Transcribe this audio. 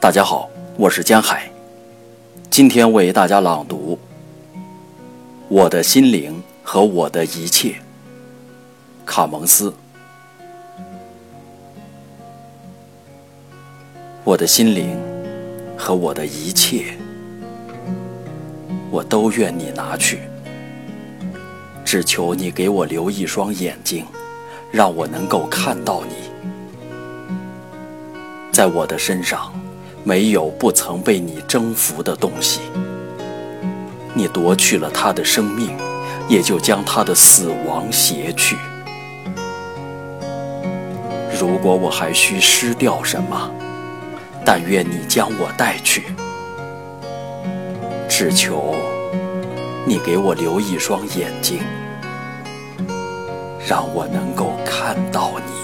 大家好，我是江海，今天为大家朗读《我的心灵和我的一切》。卡蒙斯，我的心灵和我的一切，我都愿你拿去，只求你给我留一双眼睛，让我能够看到你，在我的身上。没有不曾被你征服的东西。你夺去了他的生命，也就将他的死亡携去。如果我还需失掉什么，但愿你将我带去。只求你给我留一双眼睛，让我能够看到你。